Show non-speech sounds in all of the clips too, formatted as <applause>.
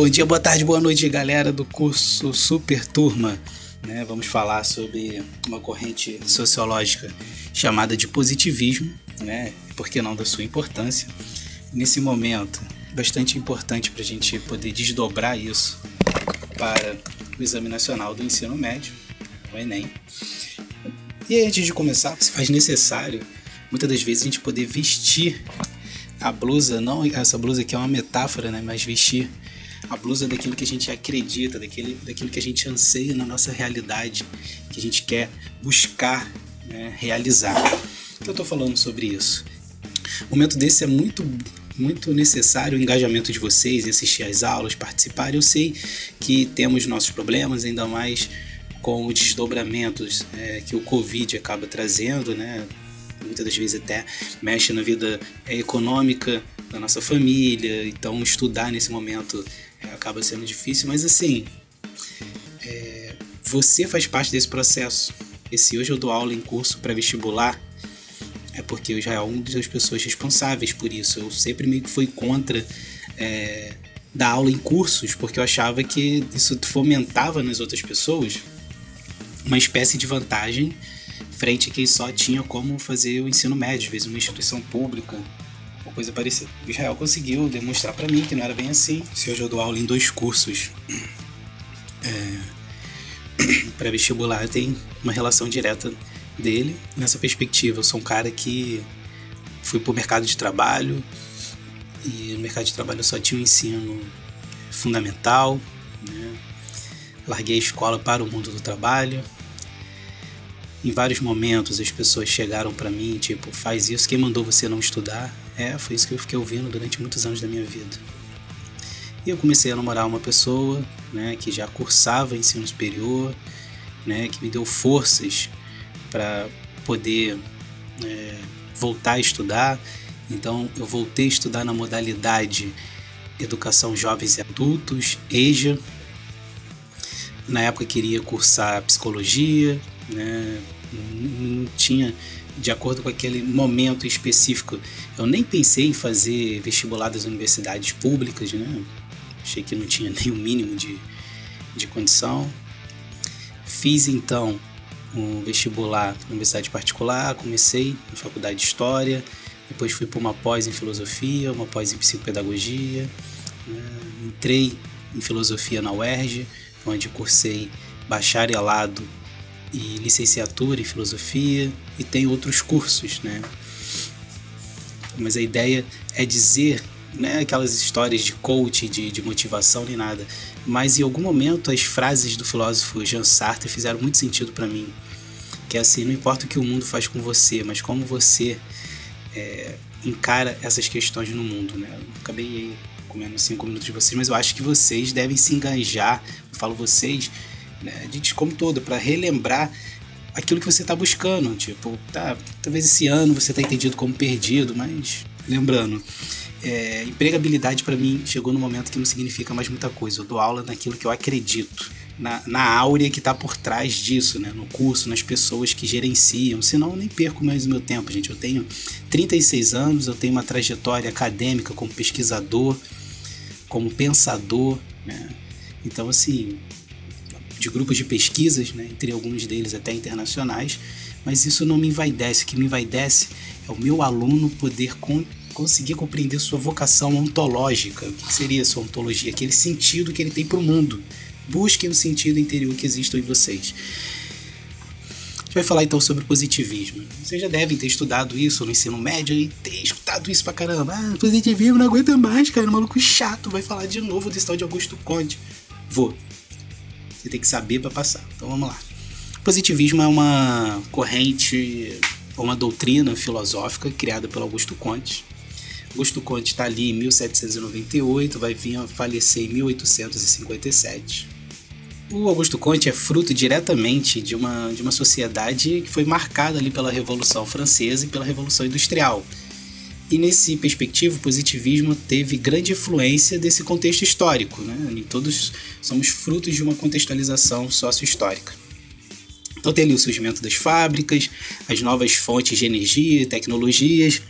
Bom dia, boa tarde, boa noite, galera do curso Super Turma. Né, vamos falar sobre uma corrente sociológica chamada de positivismo, né, por que não da sua importância. Nesse momento, bastante importante para a gente poder desdobrar isso para o Exame Nacional do Ensino Médio, o Enem. E antes de começar, se faz necessário, muitas das vezes, a gente poder vestir a blusa, não essa blusa que é uma metáfora, né, mas vestir a blusa daquilo que a gente acredita, daquele, daquilo que a gente anseia na nossa realidade, que a gente quer buscar né, realizar. Então eu estou falando sobre isso. Momento desse é muito muito necessário o engajamento de vocês assistir às aulas, participar. Eu sei que temos nossos problemas, ainda mais com os desdobramentos é, que o Covid acaba trazendo, né? Muitas das vezes até mexe na vida é, econômica da nossa família, então estudar nesse momento é, acaba sendo difícil, mas assim, é, você faz parte desse processo. E se hoje eu dou aula em curso pré-vestibular, é porque eu já é uma das pessoas responsáveis por isso. Eu sempre meio que fui contra é, dar aula em cursos, porque eu achava que isso fomentava nas outras pessoas uma espécie de vantagem frente a quem só tinha como fazer o ensino médio, às vezes uma instituição pública ou coisa parecida. O Israel conseguiu demonstrar para mim que não era bem assim. Se hoje eu dou aula em dois cursos <clears throat> é, <clears throat> pré-vestibular, tem uma relação direta dele. Nessa perspectiva, eu sou um cara que fui para o mercado de trabalho e no mercado de trabalho eu só tinha o um ensino fundamental. Né? Larguei a escola para o mundo do trabalho. Em vários momentos as pessoas chegaram para mim, tipo, faz isso, quem mandou você não estudar? É, foi isso que eu fiquei ouvindo durante muitos anos da minha vida. E eu comecei a namorar uma pessoa, né, que já cursava ensino superior, né, que me deu forças para poder é, voltar a estudar. Então eu voltei a estudar na modalidade Educação Jovens e Adultos, EJA. Na época queria cursar psicologia, né? não tinha, de acordo com aquele momento específico, eu nem pensei em fazer vestibular das universidades públicas, né? achei que não tinha <laughs> nem o mínimo de, de condição. Fiz então um vestibular na universidade particular, comecei na faculdade de História, depois fui para uma pós em Filosofia, uma pós em Psicopedagogia, né? entrei em Filosofia na UERJ, onde cursei bacharelado e licenciatura em Filosofia e tem outros cursos, né? Mas a ideia é dizer não é aquelas histórias de coach, de, de motivação nem nada, mas em algum momento as frases do filósofo Jean Sartre fizeram muito sentido para mim. Que é assim, não importa o que o mundo faz com você, mas como você é, encara essas questões no mundo, né? Eu acabei comendo cinco minutos de vocês, mas eu acho que vocês devem se engajar, eu falo vocês, né, de como todo, para relembrar aquilo que você está buscando. Tipo, tá, talvez esse ano você tá entendido como perdido, mas lembrando, é, empregabilidade para mim chegou no momento que não significa mais muita coisa. Eu dou aula naquilo que eu acredito, na, na áurea que está por trás disso, né? no curso, nas pessoas que gerenciam. Senão eu nem perco mais o meu tempo, gente. Eu tenho 36 anos, eu tenho uma trajetória acadêmica como pesquisador, como pensador. Né? Então, assim, de grupos de pesquisas, né? entre alguns deles até internacionais, mas isso não me envaidece. O que me envaidece é o meu aluno poder con conseguir compreender sua vocação ontológica. O que seria sua ontologia? Aquele sentido que ele tem para o mundo. Busquem o sentido interior que existe em vocês. A gente vai falar então sobre positivismo. Vocês já devem ter estudado isso no ensino médio e ter escutado isso pra caramba. Ah, positivismo não aguenta mais, cara. Um maluco chato vai falar de novo desse tal de Augusto Conte. Vou. Você tem que saber para passar. Então vamos lá. Positivismo é uma corrente, uma doutrina filosófica criada pelo Augusto Conte Augusto Conte está ali em 1798, vai vir a falecer em 1857. O Augusto Conte é fruto diretamente de uma, de uma sociedade que foi marcada ali pela Revolução Francesa e pela Revolução Industrial. E nesse perspectiva, o positivismo teve grande influência desse contexto histórico. Né? E todos somos frutos de uma contextualização sócio-histórica. Então tem ali o surgimento das fábricas, as novas fontes de energia e tecnologias,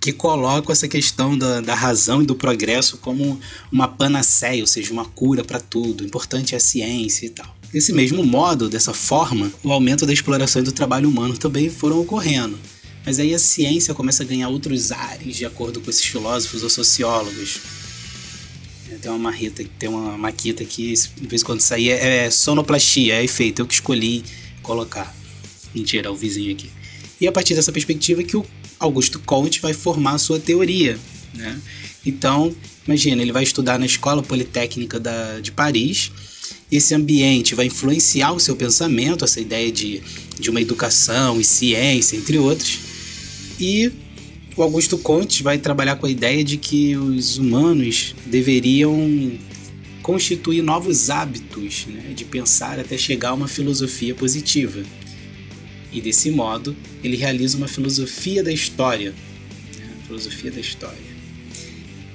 que colocam essa questão da, da razão e do progresso como uma panaceia, ou seja, uma cura para tudo. O importante é a ciência e tal. Desse mesmo modo, dessa forma, o aumento da exploração e do trabalho humano também foram ocorrendo. Mas aí a ciência começa a ganhar outros ares, de acordo com esses filósofos ou sociólogos. Tem uma marreta, tem uma maquita aqui, de vez em quando sair é, é sonoplastia, é efeito, eu que escolhi colocar. Mentira, é o vizinho aqui. E a partir dessa perspectiva que o Augusto Comte vai formar a sua teoria. Né? Então, imagina, ele vai estudar na Escola Politécnica da, de Paris. Esse ambiente vai influenciar o seu pensamento, essa ideia de, de uma educação e ciência, entre outros. E o Augusto Comte vai trabalhar com a ideia de que os humanos deveriam constituir novos hábitos né, de pensar até chegar a uma filosofia positiva e desse modo ele realiza uma filosofia da história. Né? Filosofia da história.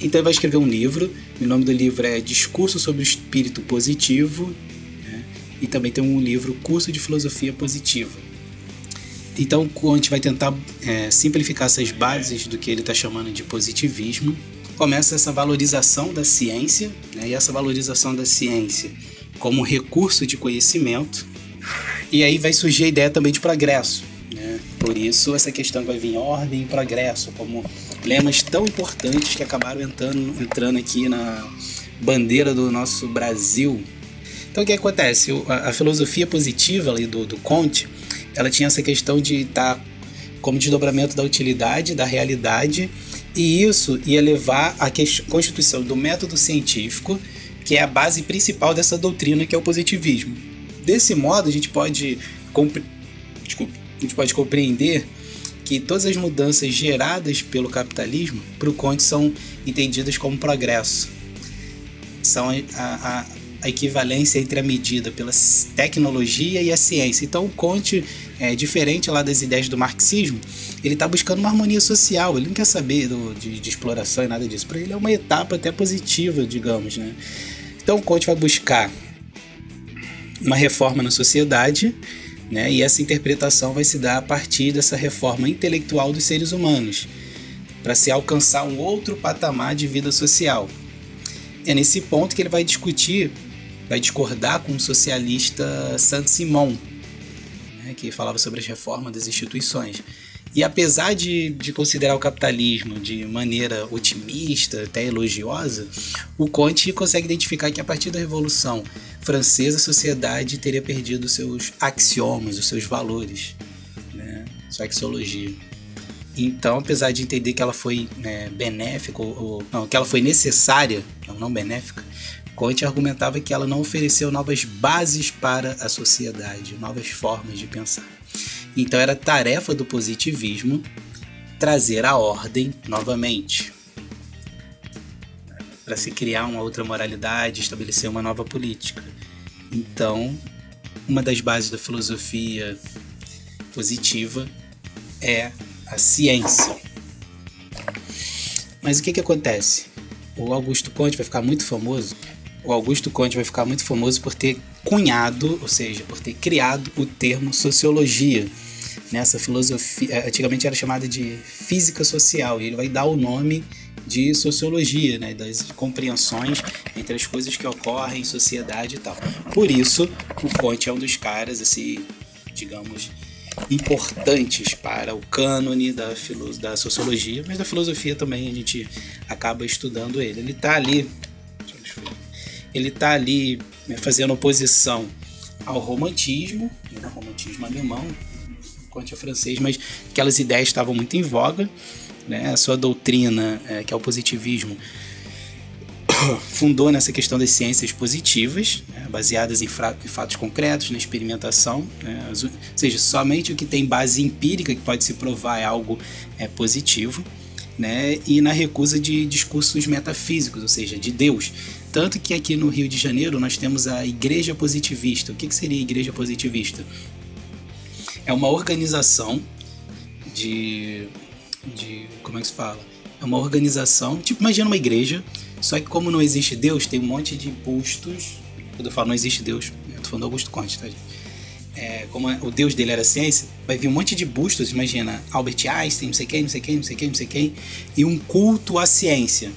Então ele vai escrever um livro, o nome do livro é Discurso sobre o Espírito Positivo, né? e também tem um livro Curso de Filosofia Positiva. Então a gente vai tentar é, simplificar essas bases do que ele está chamando de positivismo. Começa essa valorização da ciência, né? e essa valorização da ciência como recurso de conhecimento, e aí vai surgir a ideia também de progresso. Né? Por isso, essa questão vai vir ordem e progresso, como lemas tão importantes que acabaram entrando, entrando aqui na bandeira do nosso Brasil. Então, o que acontece? A, a filosofia positiva ali do, do Conte, ela tinha essa questão de estar tá como desdobramento da utilidade, da realidade, e isso ia levar à constituição do método científico, que é a base principal dessa doutrina que é o positivismo. Desse modo, a gente pode, compre... Desculpa, a gente pode compreender que todas as mudanças geradas pelo capitalismo, para o Conte, são entendidas como progresso. São a, a, a, equivalência entre a medida pela tecnologia e a ciência. Então, o Conte, é, diferente lá das ideias do marxismo, ele está buscando uma harmonia social. Ele não quer saber do, de, de exploração e nada disso. Para ele é uma etapa até positiva, digamos. Né? Então, o Conte vai buscar uma reforma na sociedade, né? E essa interpretação vai se dar a partir dessa reforma intelectual dos seres humanos, para se alcançar um outro patamar de vida social. É nesse ponto que ele vai discutir, vai discordar com o socialista Saint-Simon, né? que falava sobre as reformas das instituições. E apesar de, de considerar o capitalismo de maneira otimista, até elogiosa, o Conte consegue identificar que a partir da Revolução Francesa a sociedade teria perdido seus axiomas, os seus valores, né? sua axiologia. Então, apesar de entender que ela foi né, benéfica, ou, não, que ela foi necessária, não benéfica, Conte argumentava que ela não ofereceu novas bases para a sociedade, novas formas de pensar. Então era tarefa do positivismo trazer a ordem novamente. Para se criar uma outra moralidade, estabelecer uma nova política. Então, uma das bases da filosofia positiva é a ciência. Mas o que, que acontece? O Augusto Conte vai ficar muito famoso. O Augusto Conte vai ficar muito famoso por ter cunhado, ou seja, por ter criado o termo sociologia. Nessa filosofia, eh, antigamente era chamada de física social, e ele vai dar o nome de sociologia, né, das compreensões entre as coisas que ocorrem em sociedade e tal. Por isso, o Conte é um dos caras, assim, digamos, importantes para o cânone da, da sociologia, mas da filosofia também a gente acaba estudando ele. Ele está ali, ele está ali né, fazendo oposição ao romantismo, né, ao romantismo alemão, quanto ao francês, mas aquelas ideias estavam muito em voga. Né? A sua doutrina, é, que é o positivismo, <coughs> fundou nessa questão das ciências positivas, né? baseadas em, em, fatos concretos, na experimentação, né? ou seja, somente o que tem base empírica que pode se provar é algo é, positivo, né? e na recusa de discursos metafísicos, ou seja, de Deus. Tanto que aqui no Rio de Janeiro nós temos a Igreja Positivista. O que, que seria a Igreja Positivista? É uma organização de, de. Como é que se fala? É uma organização, tipo, imagina uma igreja, só que como não existe Deus, tem um monte de bustos. Quando eu falo não existe Deus, eu tô falando Augusto Conte, tá? é, como o deus dele era ciência, vai vir um monte de bustos, imagina, Albert Einstein, não sei quem, não sei quem, não sei quem, não sei quem, e um culto à ciência.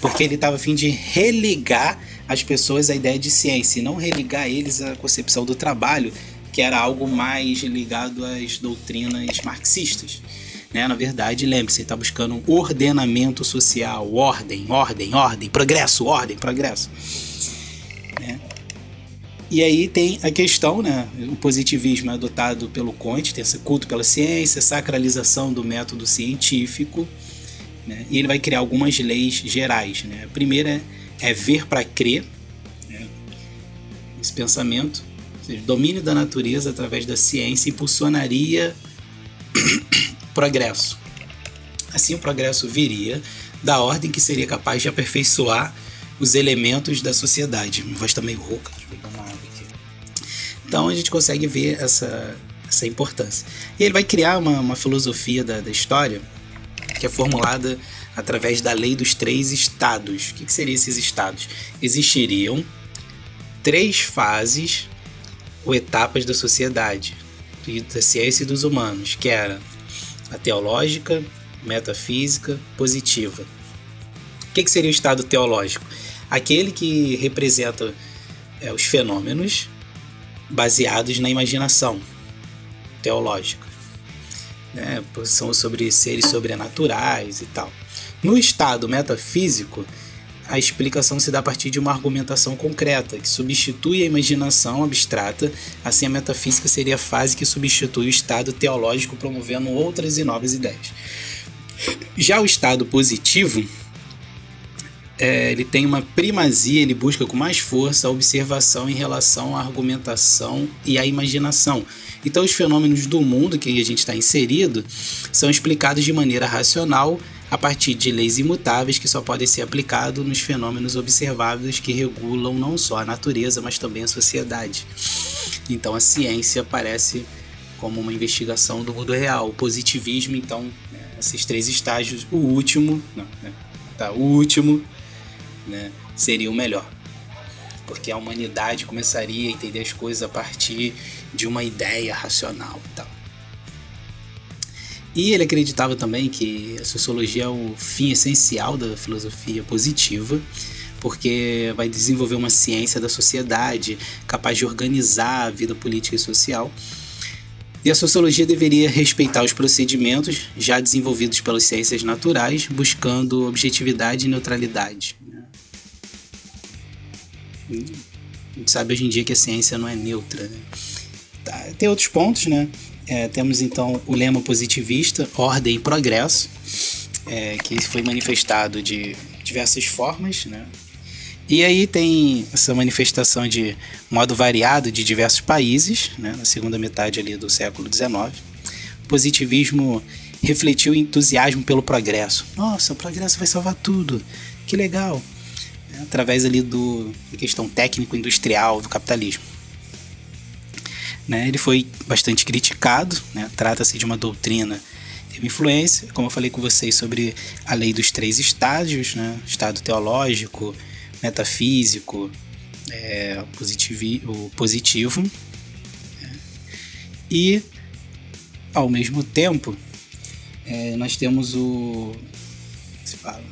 Porque ele estava a fim de religar as pessoas à ideia de ciência, e não religar eles à concepção do trabalho, que era algo mais ligado às doutrinas marxistas. Né? Na verdade, lembre-se, está buscando um ordenamento social, ordem, ordem, ordem, progresso, ordem, progresso. Né? E aí tem a questão, né? O positivismo é adotado pelo Conte, tem esse culto pela ciência, sacralização do método científico, né? E ele vai criar algumas leis gerais, né? A primeira é ver para crer, né? esse pensamento, seja, domínio da natureza através da ciência impulsionaria <coughs> progresso. Assim, o progresso viria da ordem que seria capaz de aperfeiçoar os elementos da sociedade. Minha voz está meio rouca. Então a gente consegue ver essa, essa importância. E ele vai criar uma, uma filosofia da, da história que é formulada através da lei dos três estados. O que, que seriam esses estados? Existiriam três fases ou etapas da sociedade, da ciência e dos humanos, que era a teológica, metafísica, positiva. O que, que seria o estado teológico? aquele que representa é, os fenômenos baseados na imaginação teológica. Né? Sobre seres sobrenaturais e tal. No estado metafísico, a explicação se dá a partir de uma argumentação concreta, que substitui a imaginação abstrata, assim a metafísica seria a fase que substitui o estado teológico, promovendo outras e novas ideias. Já o estado positivo é, ele tem uma primazia, ele busca com mais força a observação em relação à argumentação e à imaginação. Então, os fenômenos do mundo que a gente está inserido são explicados de maneira racional a partir de leis imutáveis que só podem ser aplicados nos fenômenos observáveis que regulam não só a natureza, mas também a sociedade. Então, a ciência aparece como uma investigação do mundo real. O positivismo, então, né, esses três estágios, o último, não, né, tá, o último né, seria o melhor. Porque a humanidade começaria a entender as coisas a partir de uma ideia racional e tal. E ele acreditava também que a sociologia é o fim essencial da filosofia positiva, porque vai desenvolver uma ciência da sociedade capaz de organizar a vida política e social. E a sociologia deveria respeitar os procedimentos já desenvolvidos pelas ciências naturais, buscando objetividade e neutralidade. A gente sabe hoje em dia que a ciência não é neutra. Né? Tem outros pontos, né? É, temos então o lema positivista, ordem e progresso, é, que foi manifestado de diversas formas, né? E aí tem essa manifestação de modo variado de diversos países, né, na segunda metade ali do século XIX. O positivismo refletiu entusiasmo pelo progresso. Nossa, o progresso vai salvar tudo. Que legal através ali do, da questão técnico-industrial do capitalismo. Né, ele foi bastante criticado, né, trata-se de uma doutrina teve influência, como eu falei com vocês sobre a lei dos três estágios, né, estado teológico, metafísico, é, positivi, o positivo, né, e ao mesmo tempo é, nós temos o se fala?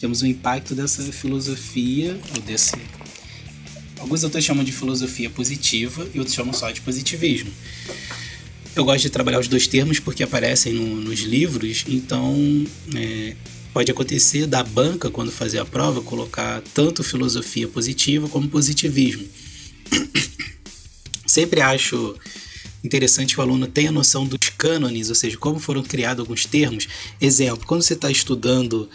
Temos o impacto dessa filosofia, ou desse. Alguns autores chamam de filosofia positiva e outros chamam só de positivismo. Eu gosto de trabalhar os dois termos porque aparecem no, nos livros, então é, pode acontecer da banca, quando fazer a prova, colocar tanto filosofia positiva como positivismo. <coughs> Sempre acho interessante que o aluno tenha noção dos cânones, ou seja, como foram criados alguns termos. Exemplo, quando você está estudando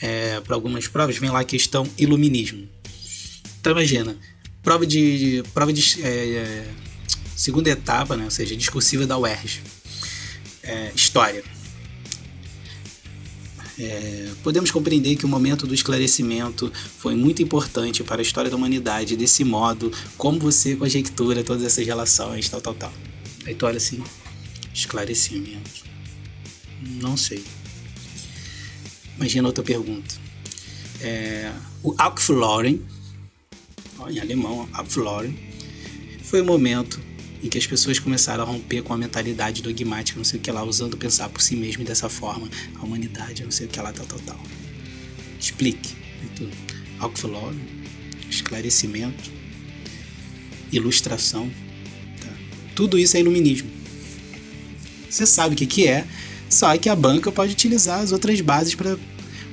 é, para algumas provas, vem lá a questão iluminismo. Então imagina, prova de, prova de é, segunda etapa, né, ou seja, discursiva da UERJ, é, história. É, podemos compreender que o momento do esclarecimento foi muito importante para a história da humanidade. Desse modo, como você conjectura todas essas relações, tal, tal, tal. Aí tu olha assim, esclarecimento. Não sei. Imagina outra pergunta. É, o Aufklärung, em alemão, Aufklärung, foi o momento em que as pessoas começaram a romper com a mentalidade dogmática, não sei o que lá, usando pensar por si mesmo dessa forma, a humanidade, não sei o que lá, tal, tal, tal. Explique. Alcfiló, esclarecimento, ilustração, tá? tudo isso é iluminismo. Você sabe o que, que é, só que a banca pode utilizar as outras bases para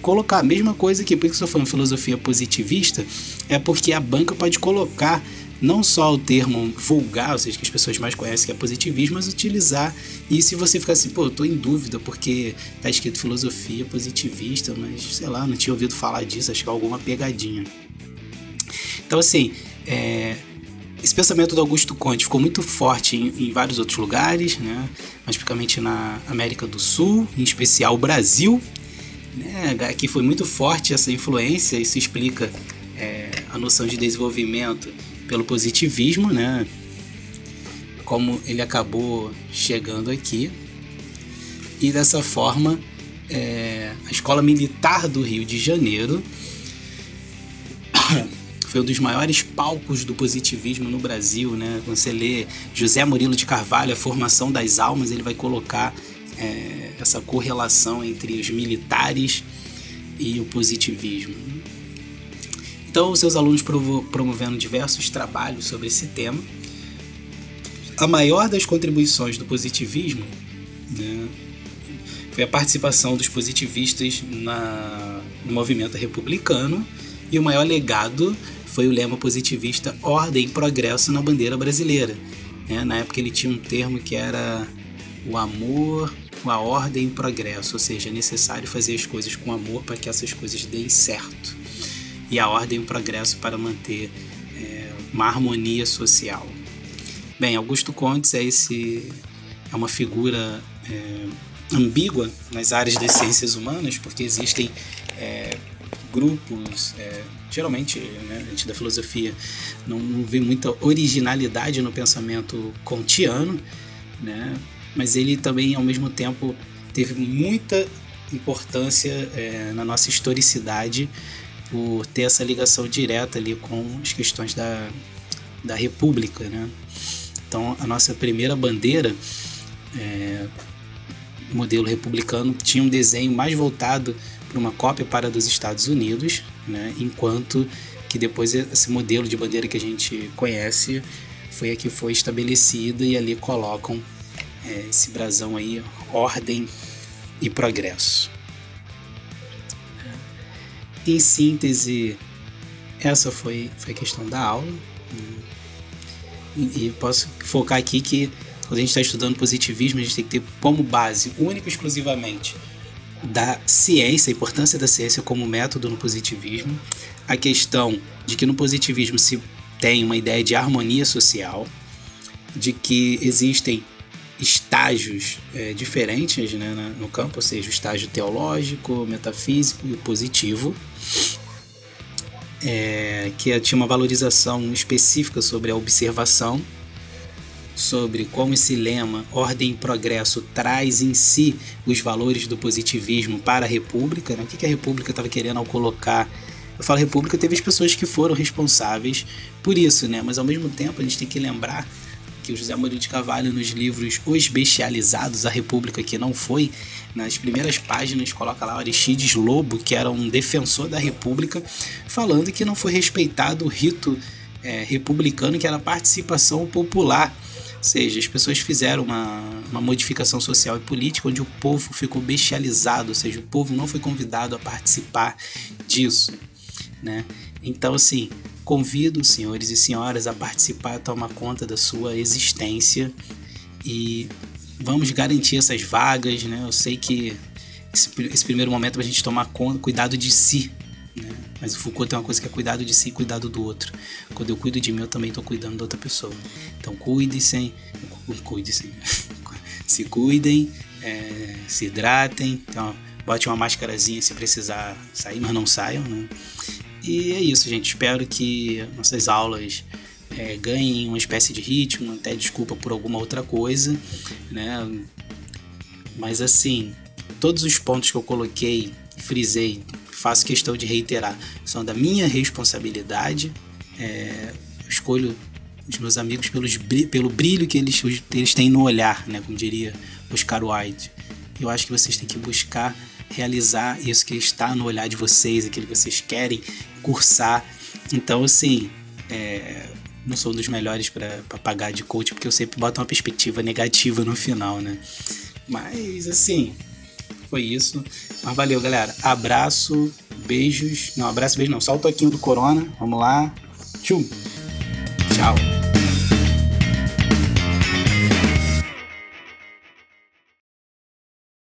colocar a mesma coisa que, por que eu estou falando filosofia positivista, é porque a banca pode colocar não só o termo vulgar, ou seja, que as pessoas mais conhecem que é positivismo, mas utilizar isso e você ficar assim, pô, eu tô em dúvida porque tá escrito filosofia positivista, mas sei lá, não tinha ouvido falar disso, acho que é alguma pegadinha. Então, assim, é, esse pensamento do Augusto Conte ficou muito forte em, em, vários outros lugares, né? mais especificamente na América do Sul, em especial o Brasil. Né? Aqui foi muito forte essa influência, isso explica é, a noção de desenvolvimento pelo positivismo, né? Como ele acabou chegando aqui. E dessa forma, é, a Escola Militar do Rio de Janeiro <coughs> foi um dos maiores palcos do positivismo no Brasil, né? Quando você lê José Murilo de Carvalho, A Formação das Almas, ele vai colocar é, essa correlação entre os militares e o positivismo. Então, seus alunos promovendo diversos trabalhos sobre esse tema. A maior das contribuições do positivismo né, foi a participação dos positivistas na, no movimento republicano e o maior legado foi o lema positivista Ordem e Progresso na bandeira brasileira. Né? Na época ele tinha um termo que era o amor, a ordem e o progresso, ou seja, é necessário fazer as coisas com amor para que essas coisas deem certo e a ordem e o progresso para manter é, uma harmonia social. Bem, Augusto Contes é esse é uma figura é, ambígua nas áreas das ciências humanas, porque existem é, grupos, é, geralmente né, a gente da filosofia não, não vê muita originalidade no pensamento kantiano, né, mas ele também ao mesmo tempo teve muita importância é, na nossa historicidade por ter essa ligação direta ali com as questões da, da República, né? Então, a nossa primeira bandeira, é, modelo republicano, tinha um desenho mais voltado para uma cópia para dos Estados Unidos, né? Enquanto que depois esse modelo de bandeira que a gente conhece foi a que foi estabelecida e ali colocam é, esse brasão aí, ordem e progresso. Em síntese, essa foi, foi a questão da aula. E, e posso focar aqui que quando a gente está estudando positivismo, a gente tem que ter como base, única e exclusivamente, da ciência, a importância da ciência como método no positivismo, a questão de que no positivismo se tem uma ideia de harmonia social, de que existem estágios é, diferentes né, no campo, ou seja, o estágio teológico, metafísico e positivo, é, que tinha uma valorização específica sobre a observação, sobre como esse lema ordem e progresso traz em si os valores do positivismo para a República, né? o que, que a República estava querendo ao colocar eu falo República, teve as pessoas que foram responsáveis por isso, né? Mas ao mesmo tempo a gente tem que lembrar que o José Murilo de Carvalho, nos livros Os Bestializados, a República que não foi, nas primeiras páginas coloca lá Aristides Lobo, que era um defensor da República, falando que não foi respeitado o rito é, republicano, que era a participação popular. Ou seja, as pessoas fizeram uma, uma modificação social e política onde o povo ficou bestializado, ou seja, o povo não foi convidado a participar disso. Né? Então, assim, Convido senhores e senhoras a participar, a tomar conta da sua existência e vamos garantir essas vagas, né? Eu sei que esse, esse primeiro momento é a gente tomar conta, cuidado de si, né? Mas o Foucault tem uma coisa que é cuidado de si e cuidado do outro. Quando eu cuido de mim, eu também estou cuidando da outra pessoa. Então cuide-se, cuide-se, <laughs> se cuidem, é, se hidratem. Então, bote uma máscarazinha se precisar sair, mas não saiam, né? E é isso, gente. Espero que nossas aulas é, ganhem uma espécie de ritmo, até desculpa por alguma outra coisa, né? Mas assim, todos os pontos que eu coloquei, frisei, faço questão de reiterar, são da minha responsabilidade. É, escolho os meus amigos pelos, pelo brilho que eles, eles têm no olhar, né? Como diria Oscar Wilde. Eu acho que vocês têm que buscar realizar isso que está no olhar de vocês, aquilo que vocês querem cursar. Então, assim, é, não sou um dos melhores para pagar de coach, porque eu sempre boto uma perspectiva negativa no final, né? Mas, assim, foi isso. Mas valeu, galera. Abraço, beijos. Não, abraço, beijo não. Só o toquinho do Corona. Vamos lá. Tchum. Tchau.